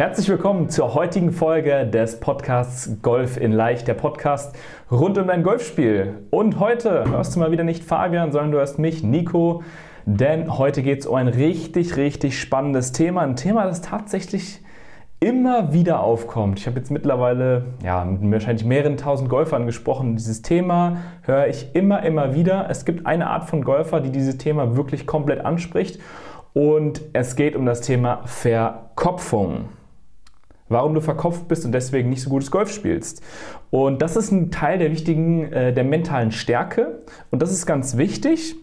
Herzlich willkommen zur heutigen Folge des Podcasts Golf in Leicht, der Podcast rund um dein Golfspiel. Und heute hörst du mal wieder nicht Fabian, sondern du hörst mich, Nico, denn heute geht es um ein richtig, richtig spannendes Thema. Ein Thema, das tatsächlich immer wieder aufkommt. Ich habe jetzt mittlerweile ja, mit wahrscheinlich mehreren tausend Golfern gesprochen. Dieses Thema höre ich immer, immer wieder. Es gibt eine Art von Golfer, die dieses Thema wirklich komplett anspricht. Und es geht um das Thema Verkopfung warum du verkopft bist und deswegen nicht so gutes Golf spielst. Und das ist ein Teil der wichtigen, äh, der mentalen Stärke und das ist ganz wichtig.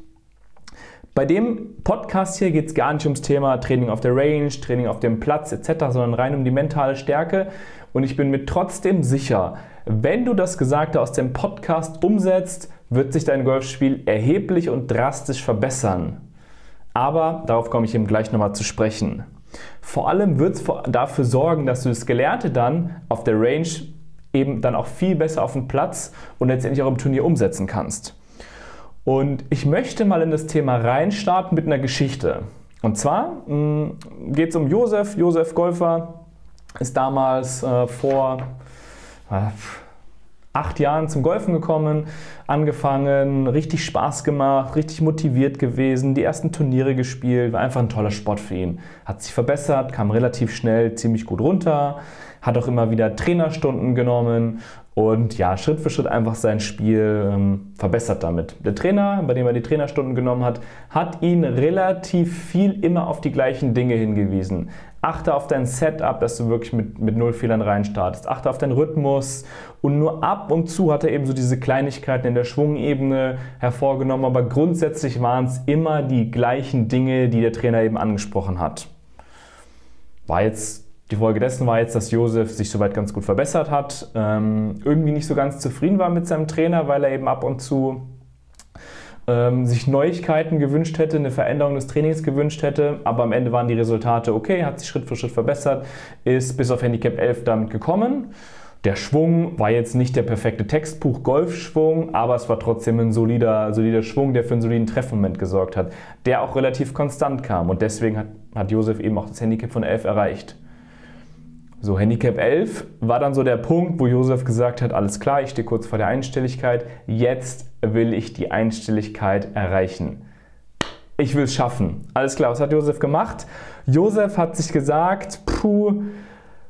Bei dem Podcast hier geht es gar nicht ums Thema Training auf der Range, Training auf dem Platz etc., sondern rein um die mentale Stärke. Und ich bin mir trotzdem sicher, wenn du das Gesagte aus dem Podcast umsetzt, wird sich dein Golfspiel erheblich und drastisch verbessern. Aber darauf komme ich eben gleich nochmal zu sprechen. Vor allem wird es dafür sorgen, dass du das Gelernte dann auf der Range eben dann auch viel besser auf dem Platz und letztendlich auch im Turnier umsetzen kannst. Und ich möchte mal in das Thema reinstarten mit einer Geschichte. Und zwar hm, geht es um Josef. Josef Golfer ist damals äh, vor äh, acht Jahren zum Golfen gekommen, angefangen, richtig Spaß gemacht, richtig motiviert gewesen, die ersten Turniere gespielt, war einfach ein toller Sport für ihn. Hat sich verbessert, kam relativ schnell ziemlich gut runter, hat auch immer wieder Trainerstunden genommen und ja, Schritt für Schritt einfach sein Spiel ähm, verbessert damit. Der Trainer, bei dem er die Trainerstunden genommen hat, hat ihn relativ viel immer auf die gleichen Dinge hingewiesen. Achte auf dein Setup, dass du wirklich mit, mit null Fehlern reinstartest. Achte auf deinen Rhythmus. Und nur ab und zu hat er eben so diese Kleinigkeiten in der Schwungebene hervorgenommen. Aber grundsätzlich waren es immer die gleichen Dinge, die der Trainer eben angesprochen hat. War jetzt die Folge dessen war jetzt, dass Josef sich soweit ganz gut verbessert hat, ähm, irgendwie nicht so ganz zufrieden war mit seinem Trainer, weil er eben ab und zu ähm, sich Neuigkeiten gewünscht hätte, eine Veränderung des Trainings gewünscht hätte, aber am Ende waren die Resultate okay, hat sich Schritt für Schritt verbessert, ist bis auf Handicap 11 damit gekommen. Der Schwung war jetzt nicht der perfekte Textbuch Golfschwung, aber es war trotzdem ein solider, solider Schwung, der für einen soliden Treffmoment gesorgt hat, der auch relativ konstant kam und deswegen hat, hat Josef eben auch das Handicap von 11 erreicht. So, Handicap 11 war dann so der Punkt, wo Josef gesagt hat, alles klar, ich stehe kurz vor der Einstelligkeit, jetzt will ich die Einstelligkeit erreichen. Ich will es schaffen. Alles klar, was hat Josef gemacht? Josef hat sich gesagt, puh,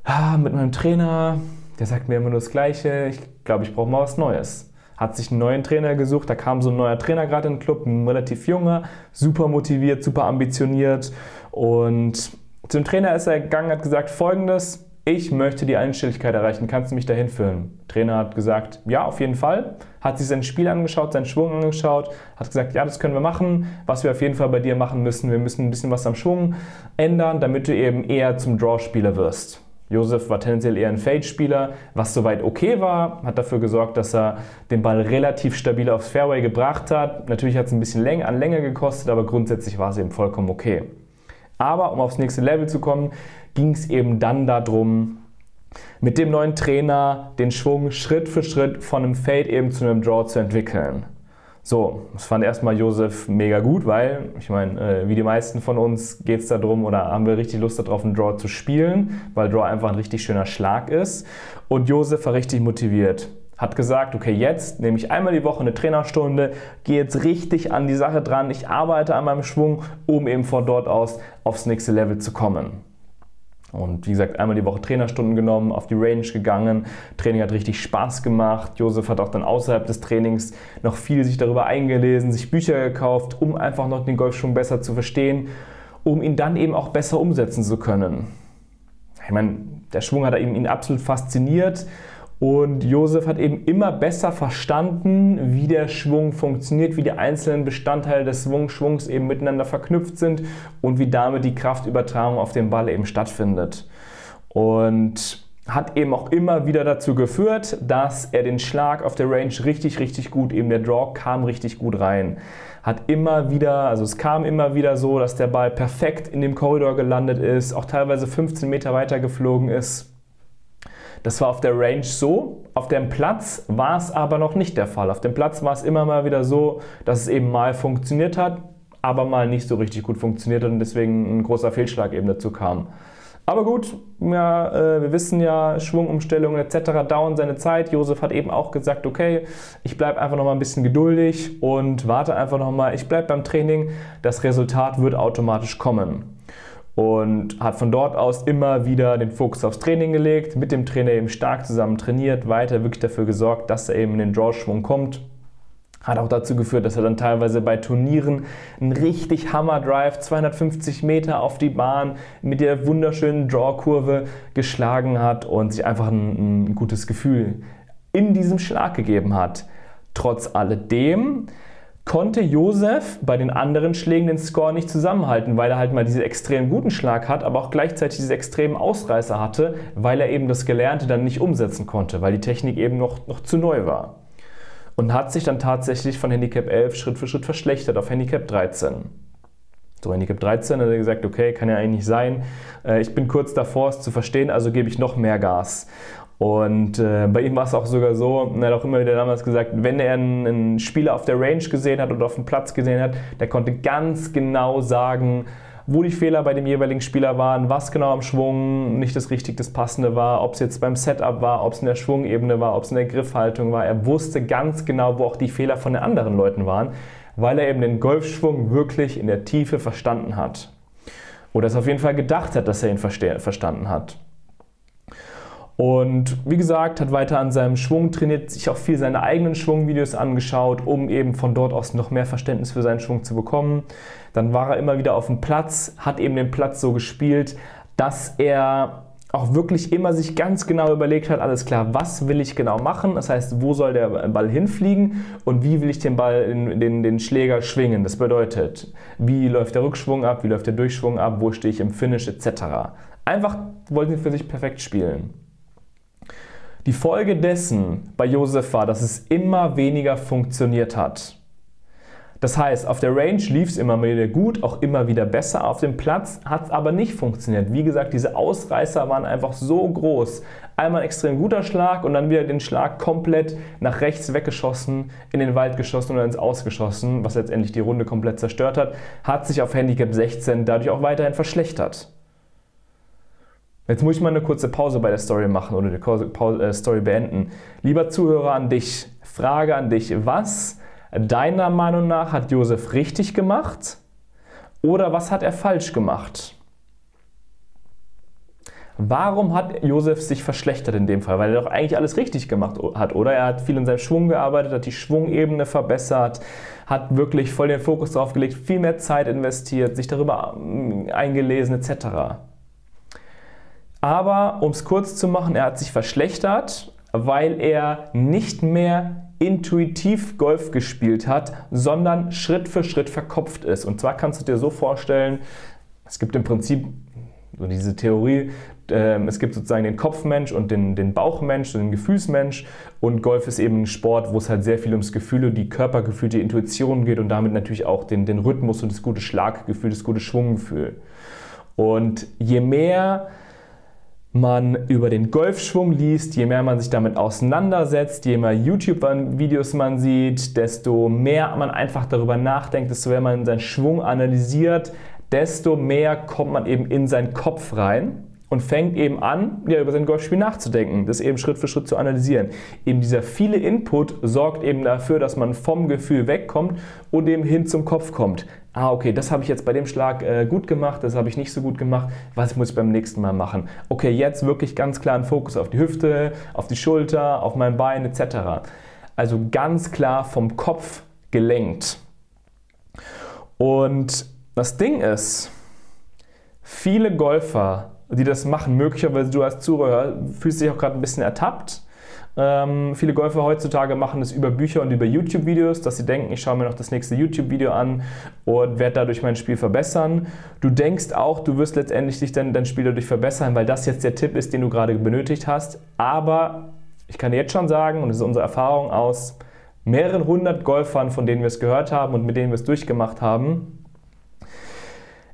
ah, mit meinem Trainer, der sagt mir immer nur das Gleiche, ich glaube, ich brauche mal was Neues. Hat sich einen neuen Trainer gesucht, da kam so ein neuer Trainer gerade in den Club, ein relativ junger, super motiviert, super ambitioniert und zum Trainer ist er gegangen, hat gesagt folgendes, ich möchte die Einstelligkeit erreichen, kannst du mich dahin führen? Der Trainer hat gesagt, ja, auf jeden Fall. Hat sich sein Spiel angeschaut, seinen Schwung angeschaut, hat gesagt, ja, das können wir machen. Was wir auf jeden Fall bei dir machen müssen, wir müssen ein bisschen was am Schwung ändern, damit du eben eher zum Draw-Spieler wirst. Josef war tendenziell eher ein Fade-Spieler, was soweit okay war, hat dafür gesorgt, dass er den Ball relativ stabil aufs Fairway gebracht hat. Natürlich hat es ein bisschen an Länge gekostet, aber grundsätzlich war es eben vollkommen okay. Aber um aufs nächste Level zu kommen, ging es eben dann darum, mit dem neuen Trainer den Schwung Schritt für Schritt von einem Fade eben zu einem Draw zu entwickeln. So, das fand erstmal Josef mega gut, weil, ich meine, äh, wie die meisten von uns geht es darum oder haben wir richtig Lust darauf, einen Draw zu spielen, weil Draw einfach ein richtig schöner Schlag ist. Und Josef war richtig motiviert hat gesagt, okay, jetzt nehme ich einmal die Woche eine Trainerstunde, gehe jetzt richtig an die Sache dran, ich arbeite an meinem Schwung, um eben von dort aus aufs nächste Level zu kommen. Und wie gesagt, einmal die Woche Trainerstunden genommen, auf die Range gegangen. Training hat richtig Spaß gemacht. Josef hat auch dann außerhalb des Trainings noch viel sich darüber eingelesen, sich Bücher gekauft, um einfach noch den Golfschwung besser zu verstehen, um ihn dann eben auch besser umsetzen zu können. Ich meine, der Schwung hat ihn absolut fasziniert Und Josef hat eben immer besser verstanden, wie der Schwung funktioniert, wie die einzelnen Bestandteile des Schwungs eben miteinander verknüpft sind und wie damit die Kraftübertragung auf den Ball eben stattfindet. Und hat eben auch immer wieder dazu geführt, dass er den Schlag auf der Range richtig, richtig gut, eben der Draw kam richtig gut rein. Hat immer wieder, also es kam immer wieder so, dass der Ball perfekt in dem Korridor gelandet ist, auch teilweise 15 Meter weiter geflogen ist. Das war auf der Range so. Auf dem Platz war es aber noch nicht der Fall. Auf dem Platz war es immer mal wieder so, dass es eben mal funktioniert hat, aber mal nicht so richtig gut funktioniert hat und deswegen ein großer Fehlschlag eben dazu kam. Aber gut, ja, äh, wir wissen ja, Schwungumstellungen etc. dauern seine Zeit. Josef hat eben auch gesagt, okay, ich bleibe einfach noch mal ein bisschen geduldig und warte einfach noch mal. Ich bleibe beim Training. Das Resultat wird automatisch kommen. Und hat von dort aus immer wieder den Fokus aufs Training gelegt, mit dem Trainer eben stark zusammen trainiert, weiter wirklich dafür gesorgt, dass er eben in den Draw-Schwung kommt hat auch dazu geführt, dass er dann teilweise bei Turnieren einen richtig Hammer-Drive, 250 Meter auf die Bahn mit der wunderschönen Draw-Kurve geschlagen hat und sich einfach ein, ein gutes Gefühl in diesem Schlag gegeben hat. Trotz alledem konnte Josef bei den anderen Schlägen den Score nicht zusammenhalten, weil er halt mal diesen extrem guten Schlag hat, aber auch gleichzeitig diese extremen Ausreißer hatte, weil er eben das Gelernte dann nicht umsetzen konnte, weil die Technik eben noch, noch zu neu war und hat sich dann tatsächlich von Handicap 11 Schritt für Schritt verschlechtert auf Handicap 13. So, Handicap 13 hat er gesagt, okay, kann ja eigentlich sein. Äh, ich bin kurz davor, es zu verstehen, also gebe ich noch mehr Gas. Und äh, bei ihm war es auch sogar so, er hat auch immer wieder damals gesagt, wenn er einen, einen Spieler auf der Range gesehen hat oder auf dem Platz gesehen hat, der konnte ganz genau sagen, wo die Fehler bei dem jeweiligen Spieler waren, was genau am Schwung nicht das richtig, das Passende war, ob es jetzt beim Setup war, ob es in der Schwungebene war, ob es in der Griffhaltung war. Er wusste ganz genau, wo auch die Fehler von den anderen Leuten waren, weil er eben den Golfschwung wirklich in der Tiefe verstanden hat. Oder es auf jeden Fall gedacht hat, dass er ihn verstanden hat. Und wie gesagt, hat weiter an seinem Schwung trainiert, sich auch viel seine eigenen Schwungvideos angeschaut, um eben von dort aus noch mehr Verständnis für seinen Schwung zu bekommen. Dann war er immer wieder auf dem Platz, hat eben den Platz so gespielt, dass er auch wirklich immer sich ganz genau überlegt hat, alles klar, was will ich genau machen? Das heißt, wo soll der Ball hinfliegen und wie will ich den Ball den, den Schläger schwingen? Das bedeutet, wie läuft der Rückschwung ab, wie läuft der Durchschwung ab, wo stehe ich im Finish etc. Einfach wollten sie für sich perfekt spielen. Die Folge dessen bei Josef war, dass es immer weniger funktioniert hat. Das heißt, auf der Range lief es immer wieder gut, auch immer wieder besser. Auf dem Platz hat es aber nicht funktioniert. Wie gesagt, diese Ausreißer waren einfach so groß. Einmal ein extrem guter Schlag und dann wieder den Schlag komplett nach rechts weggeschossen, in den Wald geschossen oder ins Ausgeschossen, was letztendlich die Runde komplett zerstört hat, hat sich auf Handicap 16 dadurch auch weiterhin verschlechtert. Jetzt muss ich mal eine kurze Pause bei der Story machen oder die äh, Story beenden. Lieber Zuhörer an dich, Frage an dich, was deiner Meinung nach hat Josef richtig gemacht oder was hat er falsch gemacht? Warum hat Josef sich verschlechtert in dem Fall? Weil er doch eigentlich alles richtig gemacht hat, oder? Er hat viel in seinem Schwung gearbeitet, hat die Schwungebene verbessert, hat wirklich voll den Fokus drauf gelegt, viel mehr Zeit investiert, sich darüber ähm, eingelesen etc. Aber um es kurz zu machen, er hat sich verschlechtert, weil er nicht mehr intuitiv Golf gespielt hat, sondern Schritt für Schritt verkopft ist. Und zwar kannst du dir so vorstellen, es gibt im Prinzip so diese Theorie, äh, es gibt sozusagen den Kopfmensch und den, den Bauchmensch, den Gefühlsmensch. Und Golf ist eben ein Sport, wo es halt sehr viel ums Gefühl und die Körpergefühl, die Intuition geht und damit natürlich auch den, den Rhythmus und das gute Schlaggefühl, das gute Schwunggefühl. Und je mehr man über den Golfschwung liest, je mehr man sich damit auseinandersetzt, je mehr YouTube-Videos man sieht, desto mehr man einfach darüber nachdenkt, desto mehr man seinen Schwung analysiert, desto mehr kommt man eben in seinen Kopf rein und fängt eben an, ja, über sein Golfspiel nachzudenken, das eben Schritt für Schritt zu analysieren. Eben dieser viele Input sorgt eben dafür, dass man vom Gefühl wegkommt und eben hin zum Kopf kommt. Ah, okay, das habe ich jetzt bei dem Schlag äh, gut gemacht, das habe ich nicht so gut gemacht, was muss ich beim nächsten Mal machen? Okay, jetzt wirklich ganz klar einen Fokus auf die Hüfte, auf die Schulter, auf mein Bein etc. Also ganz klar vom Kopf gelenkt. Und das Ding ist, viele Golfer die das machen. Möglicherweise du als Zuhörer fühlst dich auch gerade ein bisschen ertappt Ähm, viele Golfer heutzutage machen es über Bücher und über YouTube-Videos, dass sie denken, ich schaue mir noch das nächste YouTube-Video an und werde dadurch mein Spiel verbessern. Du denkst auch, du wirst letztendlich dich dann dein Spiel dadurch verbessern, weil das jetzt der Tipp ist, den du gerade benötigt hast. Aber ich kann dir jetzt schon sagen, und das ist unsere Erfahrung aus mehreren hundert Golfern, von denen wir es gehört haben und mit denen wir es durchgemacht haben,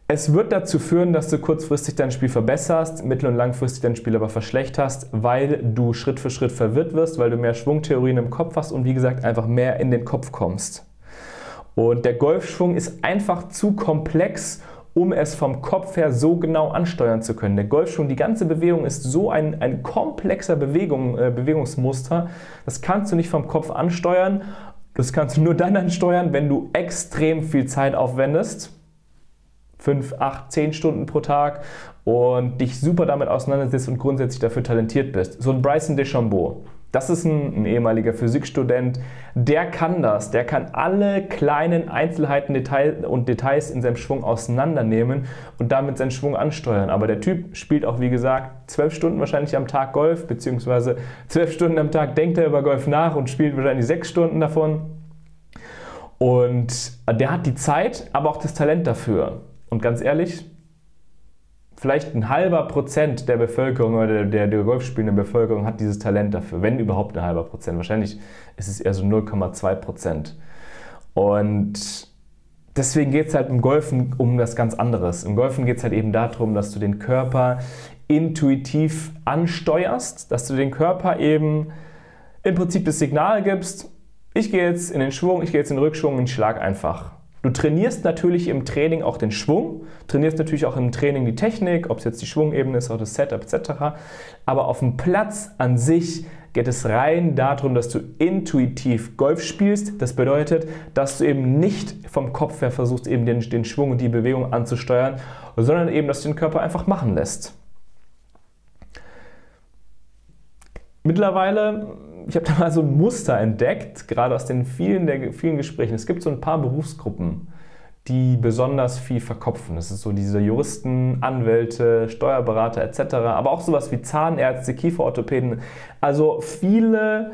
es wird dazu führen, dass du kurzfristig dein Spiel verbesserst, mittel- und langfristig dein Spiel aber verschlechterst, weil du Schritt für Schritt verwirrt wirst, weil du mehr Schwungtheorien im Kopf hast und wie gesagt einfach mehr in den Kopf kommst. Und der Golfschwung ist einfach zu komplex, um es vom Kopf her so genau ansteuern zu können. Der Golfschwung, die ganze Bewegung ist so ein, ein komplexer Bewegung, äh, Bewegungsmuster, das kannst du nicht vom Kopf ansteuern. Das kannst du nur dann ansteuern, wenn du extrem viel Zeit aufwendest 5, 8, 10 Stunden pro Tag und dich super damit auseinandersetzt und grundsätzlich dafür talentiert bist. So ein Bryson DeChambeau, das ist ein, ein, ehemaliger Physikstudent, der kann das, der kann alle kleinen Einzelheiten Detail und Details in seinem Schwung auseinandernehmen und damit seinen Schwung ansteuern. Aber der Typ spielt auch, wie gesagt, zwölf Stunden wahrscheinlich am Tag Golf, beziehungsweise zwölf Stunden am Tag denkt er über Golf nach und spielt wahrscheinlich sechs Stunden davon. Und der hat die Zeit, aber auch das Talent dafür. Und ganz ehrlich, vielleicht ein halber Prozent der Bevölkerung oder der, der Golf Bevölkerung hat dieses Talent dafür, wenn überhaupt ein halber Prozent. Wahrscheinlich ist es eher so 0,2 Prozent. Und deswegen geht es halt im Golfen um das ganz anderes. Im Golfen geht es halt eben darum, dass du den Körper intuitiv ansteuerst, dass du den Körper eben im Prinzip das Signal gibst, ich gehe jetzt in den Schwung, ich gehe jetzt in den Rückschwung und schlag einfach. Du trainierst natürlich im Training auch den Schwung, trainierst natürlich auch im Training die Technik, ob es jetzt die Schwungebene ist oder das Setup etc. Aber auf dem Platz an sich geht es rein darum, dass du intuitiv Golf spielst. Das bedeutet, dass du eben nicht vom Kopf her versuchst, eben den, den Schwung und die Bewegung anzusteuern, sondern eben, dass du den Körper einfach machen lässt. Mittlerweile ich habe da mal so ein Muster entdeckt, gerade aus den vielen, der, vielen Gesprächen. Es gibt so ein paar Berufsgruppen, die besonders viel verkopfen. Das ist so diese Juristen, Anwälte, Steuerberater etc., aber auch sowas wie Zahnärzte, Kieferorthopäden. Also viele,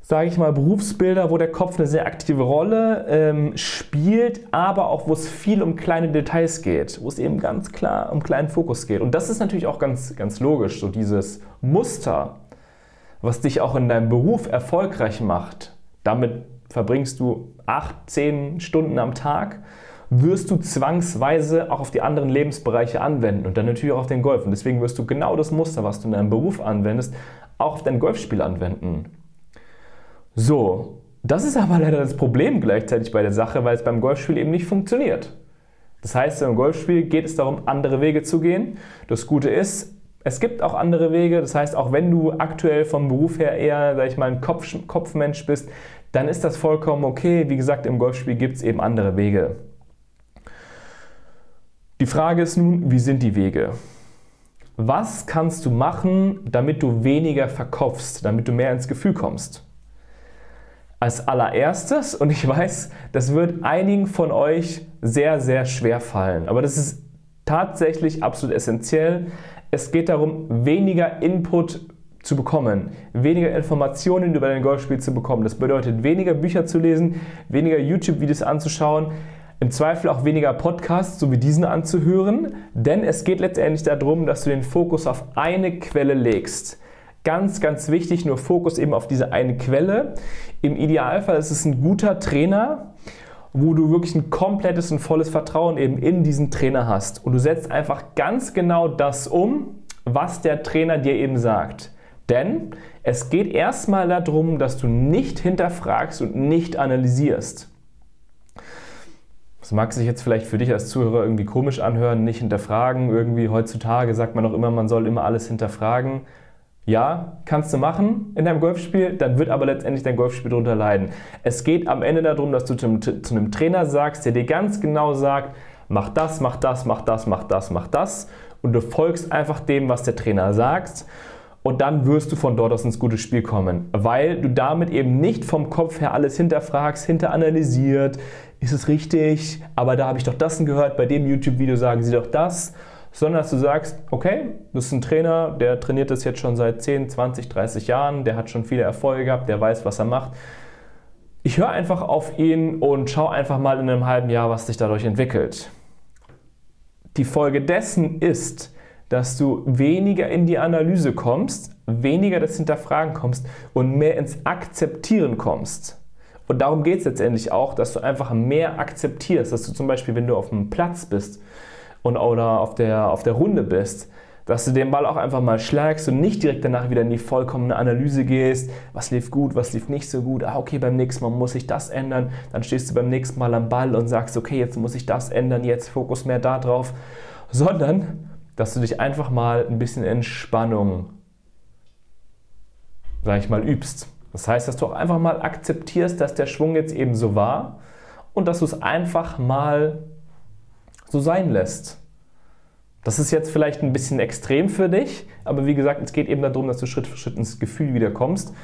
sage ich mal, Berufsbilder, wo der Kopf eine sehr aktive Rolle ähm, spielt, aber auch wo es viel um kleine Details geht, wo es eben ganz klar um kleinen Fokus geht. Und das ist natürlich auch ganz, ganz logisch, so dieses Muster was dich auch in deinem Beruf erfolgreich macht, damit verbringst du acht, zehn Stunden am Tag, wirst du zwangsweise auch auf die anderen Lebensbereiche anwenden und dann natürlich auch auf den Golf. Und deswegen wirst du genau das Muster, was du in deinem Beruf anwendest, auch auf dein Golfspiel anwenden. So, das ist aber leider das Problem gleichzeitig bei der Sache, weil es beim Golfspiel eben nicht funktioniert. Das heißt, im Golfspiel geht es darum, andere Wege zu gehen. Das Gute ist, es gibt auch andere Wege, das heißt, auch wenn du aktuell vom Beruf her eher, sag ich mal, ein Kopf, Kopfmensch bist, dann ist das vollkommen okay. Wie gesagt, im Golfspiel gibt es eben andere Wege. Die Frage ist nun, wie sind die Wege? Was kannst du machen, damit du weniger verkopfst, damit du mehr ins Gefühl kommst? Als allererstes, und ich weiß, das wird einigen von euch sehr, sehr schwer fallen, aber das ist tatsächlich absolut essentiell. Es geht darum, weniger Input zu bekommen, weniger Informationen über dein Golfspiel zu bekommen. Das bedeutet, weniger Bücher zu lesen, weniger YouTube-Videos anzuschauen, im Zweifel auch weniger Podcasts, so wie diesen anzuhören, denn es geht letztendlich darum, dass du den Fokus auf eine Quelle legst. Ganz, ganz wichtig, nur Fokus eben auf diese eine Quelle. Im Idealfall ist es ein guter Trainer, wo du wirklich ein komplettes und volles Vertrauen eben in diesen Trainer hast. Und du setzt einfach ganz genau das um, was der Trainer dir eben sagt. Denn es geht erstmal darum, dass du nicht hinterfragst und nicht analysierst. Das mag sich jetzt vielleicht für dich als Zuhörer irgendwie komisch anhören, nicht hinterfragen. Irgendwie heutzutage sagt man auch immer, man soll immer alles hinterfragen. Ja, kannst du machen in deinem Golfspiel, dann wird aber letztendlich dein Golfspiel darunter leiden. Es geht am Ende darum, dass du zu einem, zu einem Trainer sagst, der dir ganz genau sagt, mach das, mach das, mach das, mach das, mach das. Und du folgst einfach dem, was der Trainer sagt. Und dann wirst du von dort aus ins gute Spiel kommen, weil du damit eben nicht vom Kopf her alles hinterfragst, hinteranalysiert, ist es richtig, aber da habe ich doch das gehört, bei dem YouTube-Video sagen sie doch das, sondern dass du sagst, okay, du bist ein Trainer, der trainiert das jetzt schon seit 10, 20, 30 Jahren, der hat schon viele Erfolge gehabt, der weiß, was er macht. Ich höre einfach auf ihn und schaue einfach mal in einem halben Jahr, was sich dadurch entwickelt. Die Folge dessen ist, dass du weniger in die Analyse kommst, weniger das Hinterfragen kommst und mehr ins Akzeptieren kommst. Und darum geht es letztendlich auch, dass du einfach mehr akzeptierst, dass du zum Beispiel, wenn du auf einem Platz bist und, oder auf der, auf der Runde bist, dass du den Ball auch einfach mal schlagst und nicht direkt danach wieder in die vollkommene Analyse gehst, was lief gut, was lief nicht so gut, ah okay, beim nächsten Mal muss ich das ändern, dann stehst du beim nächsten Mal am Ball und sagst, okay, jetzt muss ich das ändern, jetzt Fokus mehr da drauf, sondern dass du dich einfach mal ein bisschen Entspannung, sag ich mal, übst. Das heißt, dass du auch einfach mal akzeptierst, dass der Schwung jetzt eben so war und dass du es einfach mal so sein lässt. Das ist jetzt vielleicht ein bisschen extrem für dich, aber wie gesagt, es geht eben darum, dass du Schritt für Schritt ins Gefühl wieder kommst.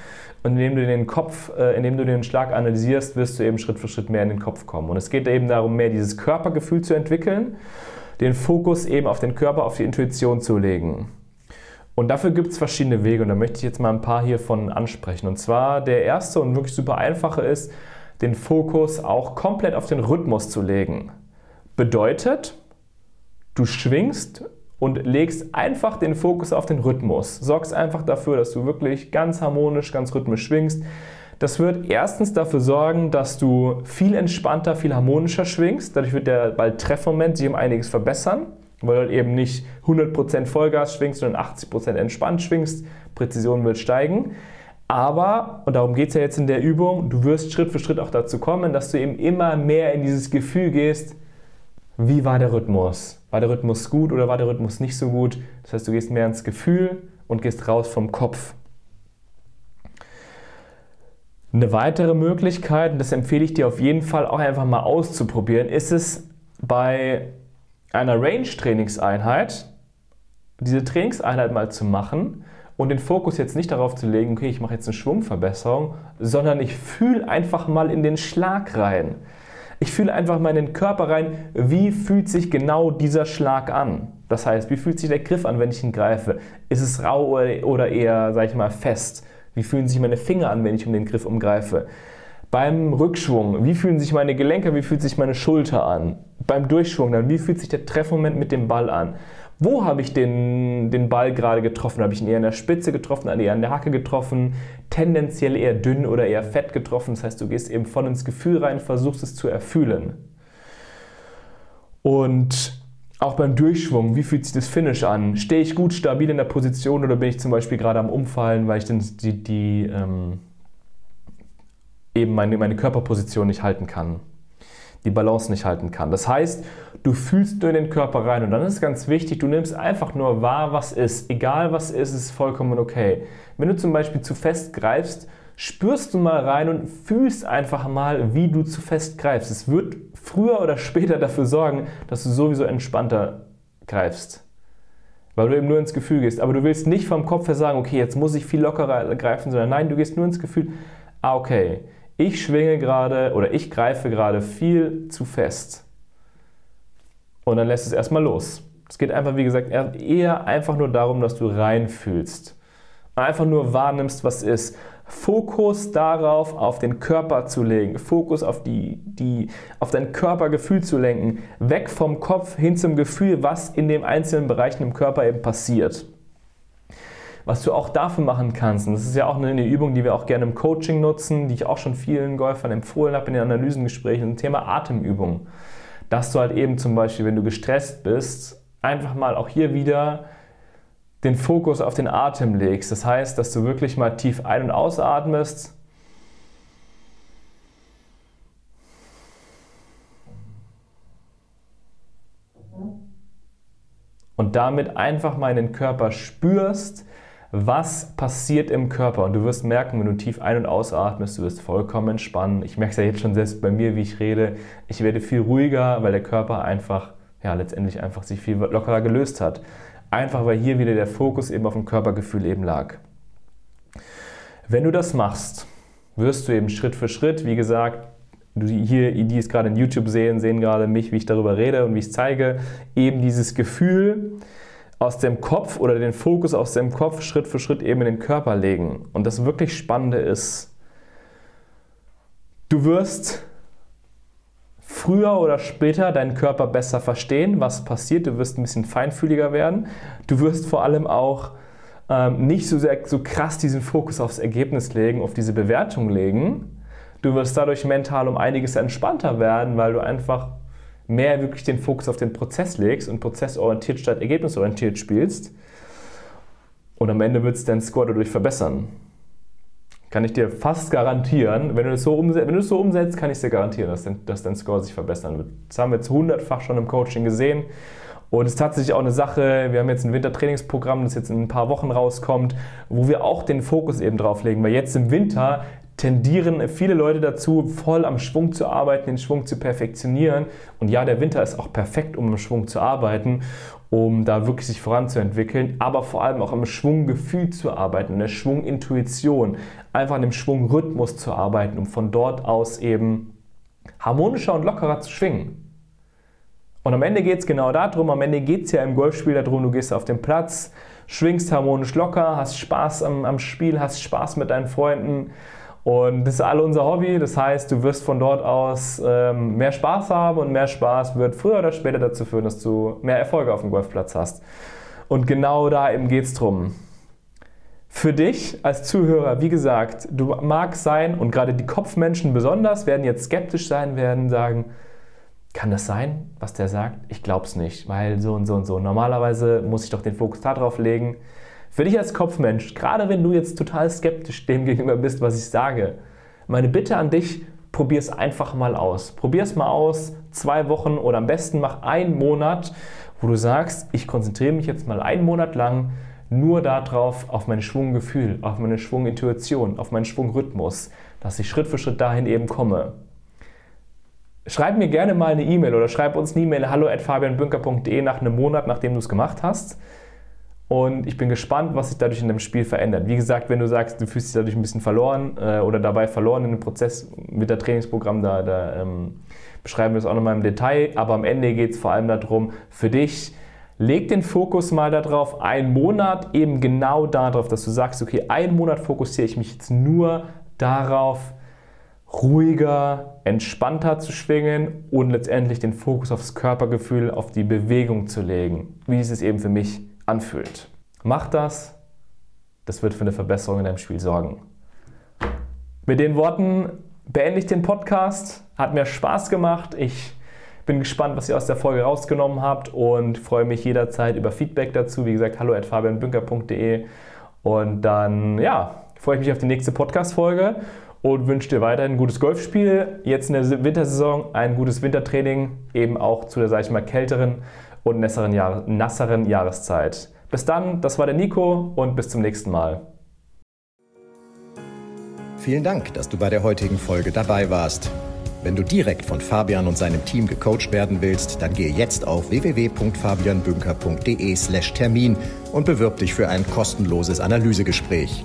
Und indem du den Kopf, äh, indem du den Schlag analysierst, wirst du eben Schritt für Schritt mehr in den Kopf kommen. Und es geht eben darum, mehr dieses Körpergefühl zu entwickeln den Fokus eben auf den Körper, auf die Intuition zu legen. Und dafür gibt es verschiedene Wege und da möchte ich jetzt mal ein paar hiervon ansprechen. Und zwar der erste und wirklich super einfache ist, den Fokus auch komplett auf den Rhythmus zu legen. Bedeutet, du schwingst und legst einfach den Fokus auf den Rhythmus. Sorgst einfach dafür, dass du wirklich ganz harmonisch, ganz rhythmisch schwingst. Das wird erstens dafür sorgen, dass du viel entspannter, viel harmonischer schwingst. Dadurch wird der Balltreffmoment sich um einiges verbessern, weil du halt eben nicht 100% Vollgas schwingst, sondern 80% entspannt schwingst. Präzision wird steigen. Aber, und darum geht es ja jetzt in der Übung, du wirst Schritt für Schritt auch dazu kommen, dass du eben immer mehr in dieses Gefühl gehst, wie war der Rhythmus? War der Rhythmus gut oder war der Rhythmus nicht so gut? Das heißt, du gehst mehr ins Gefühl und gehst raus vom Kopf. Eine weitere Möglichkeit, und das empfehle ich dir auf jeden Fall auch einfach mal auszuprobieren, ist es bei einer Range-Trainingseinheit, diese Trainingseinheit mal zu machen und den Fokus jetzt nicht darauf zu legen, okay, ich mache jetzt eine Schwungverbesserung, sondern ich fühle einfach mal in den Schlag rein. Ich fühle einfach mal in den Körper rein, wie fühlt sich genau dieser Schlag an. Das heißt, wie fühlt sich der Griff an, wenn ich ihn greife? Ist es rau oder eher, sag ich mal, fest? Wie fühlen sich meine Finger an, wenn ich um den Griff umgreife? Beim Rückschwung, wie fühlen sich meine Gelenke, wie fühlt sich meine Schulter an? Beim Durchschwung dann, wie fühlt sich der Treffmoment mit dem Ball an? Wo habe ich den, den Ball gerade getroffen? Habe ich ihn eher in der Spitze getroffen, eher an der Hacke getroffen, tendenziell eher dünn oder eher fett getroffen? Das heißt, du gehst eben voll ins Gefühl rein, versuchst es zu erfühlen. Und auch beim Durchschwung, wie fühlt sich das Finish an? Stehe ich gut stabil in der Position oder bin ich zum Beispiel gerade am Umfallen, weil ich dann die, die ähm, eben meine, meine Körperposition nicht halten kann, die Balance nicht halten kann. Das heißt, du fühlst nur in den Körper rein und dann ist es ganz wichtig, du nimmst einfach nur wahr, was ist. Egal was ist, ist vollkommen okay. Wenn du zum Beispiel zu fest greifst, spürst du mal rein und fühlst einfach mal, wie du zu fest greifst. Es wird früher oder später dafür sorgen, dass du sowieso entspannter greifst. Weil du eben nur ins Gefühl gehst. Aber du willst nicht vom Kopf her sagen, okay, jetzt muss ich viel lockerer greifen, sondern nein, du gehst nur ins Gefühl, ah, okay, ich schwinge gerade oder ich greife gerade viel zu fest. Und dann lässt es erstmal los. Es geht einfach, wie gesagt, eher einfach nur darum, dass du reinfühlst. Einfach nur wahrnimmst, was ist. Fokus darauf, auf den Körper zu legen, Fokus auf, die, die, auf dein Körpergefühl zu lenken, weg vom Kopf hin zum Gefühl, was in den einzelnen Bereichen im Körper eben passiert. Was du auch dafür machen kannst, und das ist ja auch eine Übung, die wir auch gerne im Coaching nutzen, die ich auch schon vielen Golfern empfohlen habe in den Analysengesprächen, ein Thema Atemübung. Dass du halt eben zum Beispiel, wenn du gestresst bist, einfach mal auch hier wieder den Fokus auf den Atem legst. Das heißt, dass du wirklich mal tief ein- und ausatmest. Und damit einfach mal in den Körper spürst, was passiert im Körper. Und du wirst merken, wenn du tief ein- und ausatmest, du wirst vollkommen entspannen. Ich merke es ja jetzt schon selbst bei mir, wie ich rede. Ich werde viel ruhiger, weil der Körper einfach, ja, letztendlich einfach sich viel lockerer gelöst hat. Einfach weil hier wieder der Fokus eben auf dem Körpergefühl eben lag. Wenn du das machst, wirst du eben Schritt für Schritt, wie gesagt, hier, die es gerade in YouTube sehen, sehen gerade mich, wie ich darüber rede und wie ich es zeige, eben dieses Gefühl aus dem Kopf oder den Fokus aus dem Kopf Schritt für Schritt eben in den Körper legen. Und das wirklich Spannende ist, du wirst früher oder später deinen Körper besser verstehen, was passiert. Du wirst ein bisschen feinfühliger werden. Du wirst vor allem auch ähm, nicht so, sehr, so krass diesen Fokus aufs Ergebnis legen, auf diese Bewertung legen. Du wirst dadurch mental um einiges entspannter werden, weil du einfach mehr wirklich den Fokus auf den Prozess legst und prozessorientiert statt ergebnisorientiert spielst. Und am Ende wird es dein Score dadurch verbessern. Kann ich dir fast garantieren. Wenn du es so, umset so umsetzt, kann ich dir garantieren, dass dein, dass dein Score sich verbessern wird. Das haben wir jetzt hundertfach schon im Coaching gesehen. Und es ist tatsächlich auch eine Sache, wir haben jetzt ein Wintertrainingsprogramm, das jetzt in ein paar Wochen rauskommt, wo wir auch den Fokus eben drauf legen. Weil jetzt im Winter tendieren viele Leute dazu, voll am Schwung zu arbeiten, den Schwung zu perfektionieren. Und ja, der Winter ist auch perfekt, um am Schwung zu arbeiten, um da wirklich sich voranzuentwickeln, aber vor allem auch am Schwunggefühl zu arbeiten, in der Schwungintuition, einfach an dem Schwungrhythmus zu arbeiten, um von dort aus eben harmonischer und lockerer zu schwingen. Und am Ende geht es genau darum, am Ende geht es ja im Golfspiel darum, du gehst auf den Platz, schwingst harmonisch locker, hast Spaß am, am Spiel, hast Spaß mit deinen Freunden, und das ist alle unser Hobby. Das heißt, du wirst von dort aus ähm, mehr Spaß haben und mehr Spaß wird früher oder später dazu führen, dass du mehr Erfolge auf dem Golfplatz hast. Und genau da eben geht es drum. Für dich als Zuhörer, wie gesagt, du magst sein und gerade die Kopfmenschen besonders werden jetzt skeptisch sein, werden sagen, kann das sein, was der sagt? Ich glaube es nicht, weil so und so und so. Normalerweise muss ich doch den Fokus darauf legen. Für dich als Kopfmensch, gerade wenn du jetzt total skeptisch dem gegenüber bist, was ich sage, meine Bitte an dich, probier es einfach mal aus. Probier es mal aus, zwei Wochen oder am besten mach einen Monat, wo du sagst, ich konzentriere mich jetzt mal einen Monat lang nur darauf, auf mein Schwunggefühl, auf meine Schwungintuition, auf meinen Schwungrhythmus, dass ich Schritt für Schritt dahin eben komme. Schreib mir gerne mal eine E-Mail oder schreib uns eine E-Mail hallo at fabianbünker.de nach einem Monat, nachdem du es gemacht hast. Und ich bin gespannt, was sich dadurch in dem Spiel verändert. Wie gesagt, wenn du sagst, du fühlst dich dadurch ein bisschen verloren äh, oder dabei verloren in dem Prozess mit der Trainingsprogramm, da, da ähm, beschreiben wir es auch nochmal im Detail. Aber am Ende geht es vor allem darum, für dich, leg den Fokus mal darauf, einen Monat eben genau darauf, dass du sagst, okay, einen Monat fokussiere ich mich jetzt nur darauf, ruhiger, entspannter zu schwingen und letztendlich den Fokus aufs Körpergefühl, auf die Bewegung zu legen, wie es eben für mich anfühlt. Mach das, das wird für eine Verbesserung in deinem Spiel sorgen. Mit den Worten beende ich den Podcast. Hat mir Spaß gemacht. Ich bin gespannt, was ihr aus der Folge rausgenommen habt und freue mich jederzeit über Feedback dazu. Wie gesagt, hallo at fabianbünker.de. Und dann, ja, freue ich mich auf die nächste Podcast-Folge und wünsche dir weiterhin ein gutes Golfspiel. Jetzt in der Wintersaison ein gutes Wintertraining, eben auch zu der, sag ich mal, kälteren und nasseren, Jahr nasseren Jahreszeit. Bis dann, das war der Nico und bis zum nächsten Mal. Vielen Dank, dass du bei der heutigen Folge dabei warst. Wenn du direkt von Fabian und seinem Team gecoacht werden willst, dann gehe jetzt auf www.fabianbünker.de/termin und bewirb dich für ein kostenloses Analysegespräch.